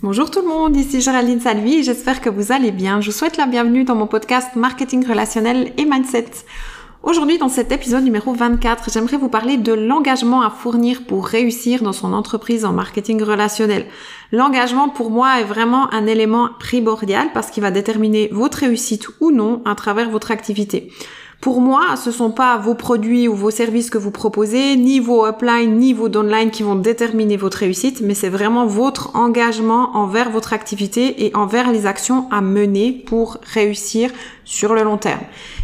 Bonjour tout le monde, ici Géraldine Salvi et j'espère que vous allez bien. Je vous souhaite la bienvenue dans mon podcast Marketing relationnel et Mindset. Aujourd'hui, dans cet épisode numéro 24, j'aimerais vous parler de l'engagement à fournir pour réussir dans son entreprise en marketing relationnel. L'engagement, pour moi, est vraiment un élément primordial parce qu'il va déterminer votre réussite ou non à travers votre activité. Pour moi, ce sont pas vos produits ou vos services que vous proposez, ni vos upline, ni vos downline qui vont déterminer votre réussite, mais c'est vraiment votre engagement envers votre activité et envers les actions à mener pour réussir sur le long terme.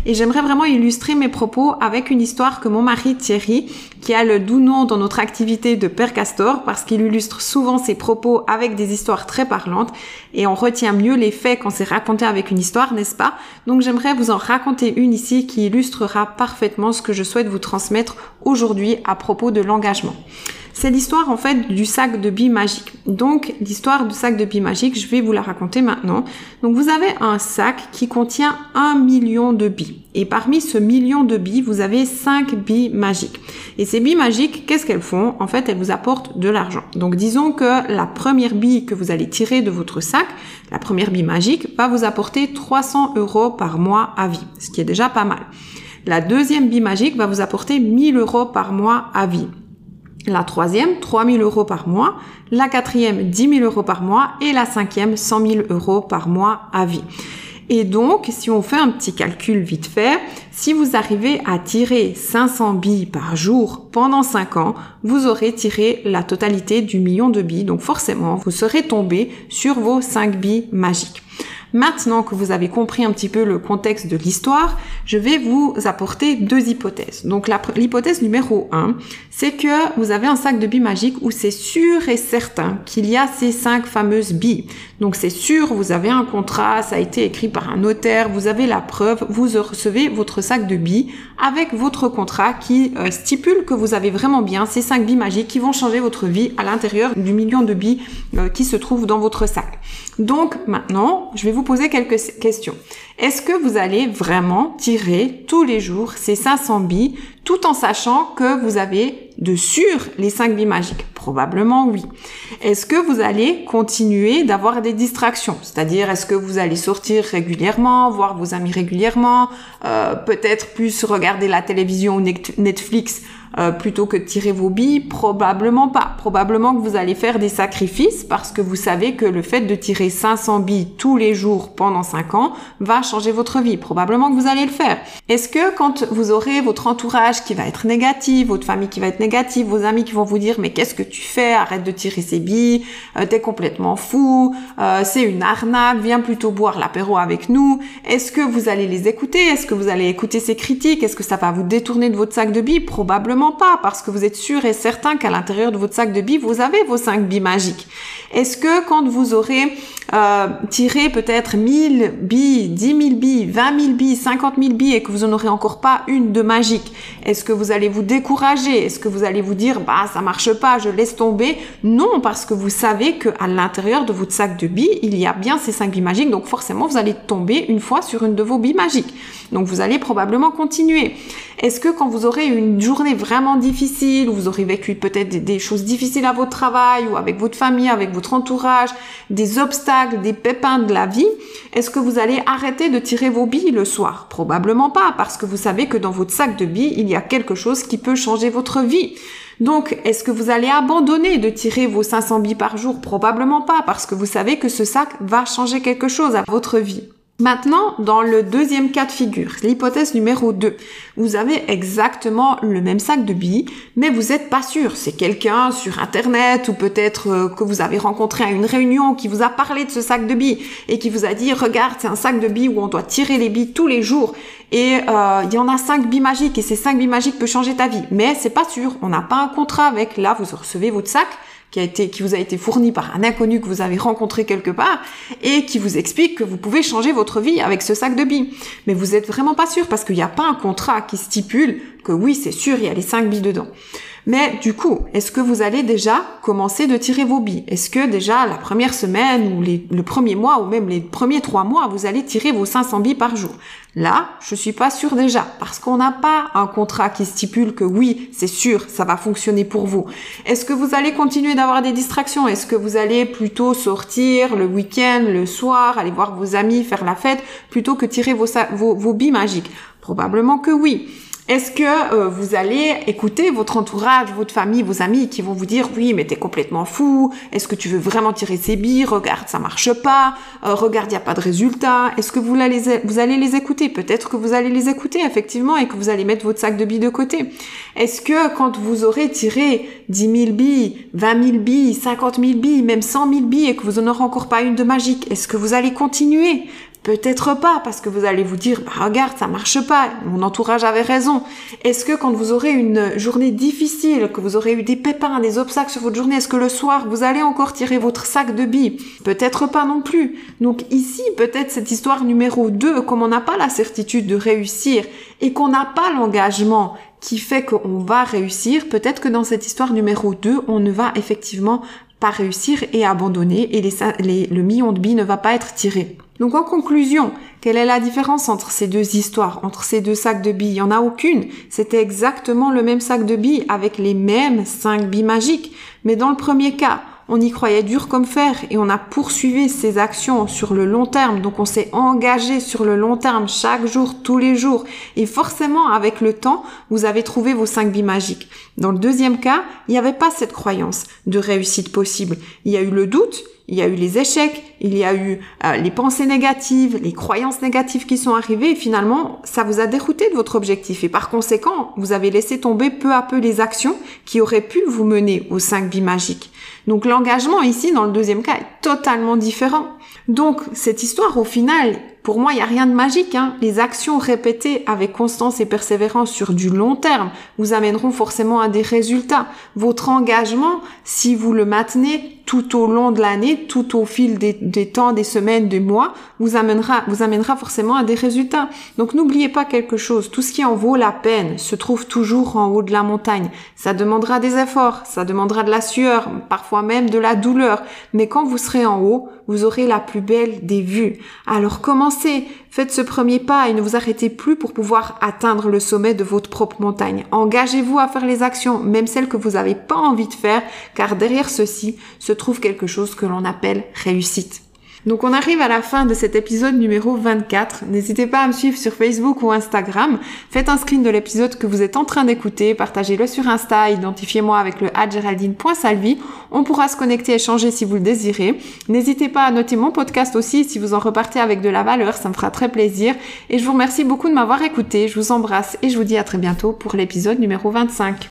Et j'aimerais vraiment illustrer mes propos avec une histoire que mon mari Thierry, qui a le doux nom dans notre activité de Père Castor, parce qu'il illustre souvent ses propos avec des histoires très parlantes, et on retient mieux les faits quand c'est raconté avec une histoire, n'est-ce pas? Donc j'aimerais vous en raconter une ici qui illustrera parfaitement ce que je souhaite vous transmettre aujourd'hui à propos de l'engagement. C'est l'histoire en fait du sac de billes magique. Donc l'histoire du sac de billes magique, je vais vous la raconter maintenant. Donc vous avez un sac qui contient un million de billes. Et parmi ce million de billes, vous avez cinq billes magiques. Et ces billes magiques, qu'est-ce qu'elles font? En fait, elles vous apportent de l'argent. Donc disons que la première bille que vous allez tirer de votre sac, la première bille magique, va vous apporter 300 euros par mois à vie, ce qui est déjà pas mal. La deuxième bille magique va vous apporter 1000 euros par mois à vie. La troisième, 3 000 euros par mois. La quatrième, 10 000 euros par mois. Et la cinquième, 100 000 euros par mois à vie. Et donc, si on fait un petit calcul vite fait, si vous arrivez à tirer 500 billes par jour pendant 5 ans, vous aurez tiré la totalité du million de billes. Donc forcément, vous serez tombé sur vos 5 billes magiques. Maintenant que vous avez compris un petit peu le contexte de l'histoire, je vais vous apporter deux hypothèses. Donc l'hypothèse numéro 1, c'est que vous avez un sac de billes magiques où c'est sûr et certain qu'il y a ces cinq fameuses billes. Donc c'est sûr, vous avez un contrat, ça a été écrit par un notaire, vous avez la preuve, vous recevez votre sac de billes avec votre contrat qui euh, stipule que vous avez vraiment bien ces cinq billes magiques qui vont changer votre vie à l'intérieur du million de billes euh, qui se trouvent dans votre sac. Donc maintenant, je vais vous poser quelques questions. Est-ce que vous allez vraiment tirer tous les jours ces 500 billes tout en sachant que vous avez de sûr les 5 billes magiques? Probablement oui. Est-ce que vous allez continuer d'avoir des distractions? C'est-à-dire, est-ce que vous allez sortir régulièrement, voir vos amis régulièrement, euh, peut-être plus regarder la télévision ou Netflix euh, plutôt que de tirer vos billes Probablement pas. Probablement que vous allez faire des sacrifices parce que vous savez que le fait de tirer 500 billes tous les jours pendant 5 ans va changer votre vie. Probablement que vous allez le faire. Est-ce que quand vous aurez votre entourage qui va être négatif, votre famille qui va être négative, vos amis qui vont vous dire mais qu'est-ce que tu fais? Arrête de tirer ces billes, euh, t'es complètement fou, euh, c'est une arnaque, viens plutôt boire l'apéro avec nous. Est-ce que vous allez les écouter? Est-ce que vous allez écouter ces critiques? Est-ce que ça va vous détourner de votre sac de billes? Probablement pas, parce que vous êtes sûr et certain qu'à l'intérieur de votre sac de billes, vous avez vos 5 billes magiques. Est-ce que quand vous aurez euh, tiré peut-être 1000 billes, 10 000 billes, 20 000 billes, 50 000 billes et que vous n'en aurez encore pas une de magique, est-ce que vous allez vous décourager? Est-ce que vous allez vous dire, bah ça marche pas, je laisse tomber? Non, parce que vous savez qu'à l'intérieur de votre sac de billes, il y a bien ces 5 billes magiques, donc forcément vous allez tomber une fois sur une de vos billes magiques. Donc vous allez probablement continuer. Est-ce que quand vous aurez une journée vraiment difficile, ou vous aurez vécu peut-être des, choses difficiles à votre travail, ou avec votre famille, avec votre entourage, des obstacles, des pépins de la vie, est-ce que vous allez arrêter de tirer vos billes le soir? Probablement pas, parce que vous savez que dans votre sac de billes, il y a quelque chose qui peut changer votre vie. Donc, est-ce que vous allez abandonner de tirer vos 500 billes par jour? Probablement pas, parce que vous savez que ce sac va changer quelque chose à votre vie. Maintenant, dans le deuxième cas de figure, l'hypothèse numéro 2, vous avez exactement le même sac de billes, mais vous n'êtes pas sûr. C'est quelqu'un sur Internet ou peut-être euh, que vous avez rencontré à une réunion qui vous a parlé de ce sac de billes et qui vous a dit, regarde, c'est un sac de billes où on doit tirer les billes tous les jours et euh, il y en a cinq billes magiques et ces cinq billes magiques peuvent changer ta vie. Mais c'est pas sûr. On n'a pas un contrat avec. Là, vous recevez votre sac qui a été, qui vous a été fourni par un inconnu que vous avez rencontré quelque part et qui vous explique que vous pouvez changer votre vie avec ce sac de billes. Mais vous êtes vraiment pas sûr parce qu'il n'y a pas un contrat qui stipule que oui, c'est sûr, il y a les cinq billes dedans. Mais du coup, est-ce que vous allez déjà commencer de tirer vos billes? Est-ce que déjà la première semaine ou le premier mois ou même les premiers trois mois, vous allez tirer vos 500 billes par jour? Là, je suis pas sûre déjà parce qu'on n'a pas un contrat qui stipule que oui, c'est sûr, ça va fonctionner pour vous. Est-ce que vous allez continuer d'avoir des distractions? Est-ce que vous allez plutôt sortir le week-end, le soir, aller voir vos amis, faire la fête, plutôt que tirer vos, billes magiques? Probablement que oui. Est-ce que euh, vous allez écouter votre entourage, votre famille, vos amis qui vont vous dire oui mais t'es complètement fou, est-ce que tu veux vraiment tirer ces billes, regarde ça marche pas, euh, regarde y a pas de résultat, est-ce que vous, allez, les écouter? Peut-être que vous allez les écouter effectivement et que vous allez mettre votre sac de billes de côté. Est-ce que quand vous aurez tiré 10 000 billes, 20 000 billes, 50 000 billes, même 100 000 billes et que vous n'en aurez encore pas une de magique, est-ce que vous allez continuer Peut-être pas, parce que vous allez vous dire, bah, regarde, ça marche pas, mon entourage avait raison. Est-ce que quand vous aurez une journée difficile, que vous aurez eu des pépins, des obstacles sur votre journée, est-ce que le soir, vous allez encore tirer votre sac de billes? Peut-être pas non plus. Donc ici, peut-être cette histoire numéro 2, comme on n'a pas la certitude de réussir et qu'on n'a pas l'engagement qui fait qu'on va réussir, peut-être que dans cette histoire numéro 2, on ne va effectivement pas réussir et abandonner et le million de billes ne va pas être tiré. Donc en conclusion, quelle est la différence entre ces deux histoires, entre ces deux sacs de billes? Il n'y en a aucune. C'était exactement le même sac de billes avec les mêmes cinq billes magiques. Mais dans le premier cas, on y croyait dur comme fer et on a poursuivi ces actions sur le long terme. Donc on s'est engagé sur le long terme chaque jour, tous les jours. Et forcément, avec le temps, vous avez trouvé vos cinq billes magiques. Dans le deuxième cas, il n'y avait pas cette croyance de réussite possible. Il y a eu le doute, il y a eu les échecs, il y a eu euh, les pensées négatives, les croyances négatives qui sont arrivées et finalement ça vous a dérouté de votre objectif et par conséquent vous avez laissé tomber peu à peu les actions qui auraient pu vous mener aux 5 billes magiques. Donc l'engagement ici dans le deuxième cas est totalement différent. Donc cette histoire au final pour moi, il n'y a rien de magique. Hein. Les actions répétées avec constance et persévérance sur du long terme vous amèneront forcément à des résultats. Votre engagement, si vous le maintenez tout au long de l'année, tout au fil des, temps, des semaines, des mois, vous amènera, vous amènera forcément à des résultats. Donc n'oubliez pas quelque chose. Tout ce qui en vaut la peine se trouve toujours en haut de la montagne. Ça demandera des efforts, ça demandera de la sueur, parfois même de la douleur. Mais quand vous serez en haut, vous aurez la plus belle des vues. Alors commencez, faites ce premier pas et ne vous arrêtez plus pour pouvoir atteindre le sommet de votre propre montagne. Engagez-vous à faire les actions, même celles que vous n'avez pas envie de faire, car derrière ceci se trouve quelque chose que l'on appelle réussite. Donc on arrive à la fin de cet épisode numéro 24. N'hésitez pas à me suivre sur Facebook ou Instagram. Faites un screen de l'épisode que vous êtes en train d'écouter, partagez-le sur Insta, identifiez-moi avec le @geraldine.salvi. On pourra se connecter et échanger si vous le désirez. N'hésitez pas à noter mon podcast aussi si vous en repartez avec de la valeur, ça me fera très plaisir. Et je vous remercie beaucoup de m'avoir écouté. Je vous embrasse et je vous dis à très bientôt pour l'épisode numéro 25.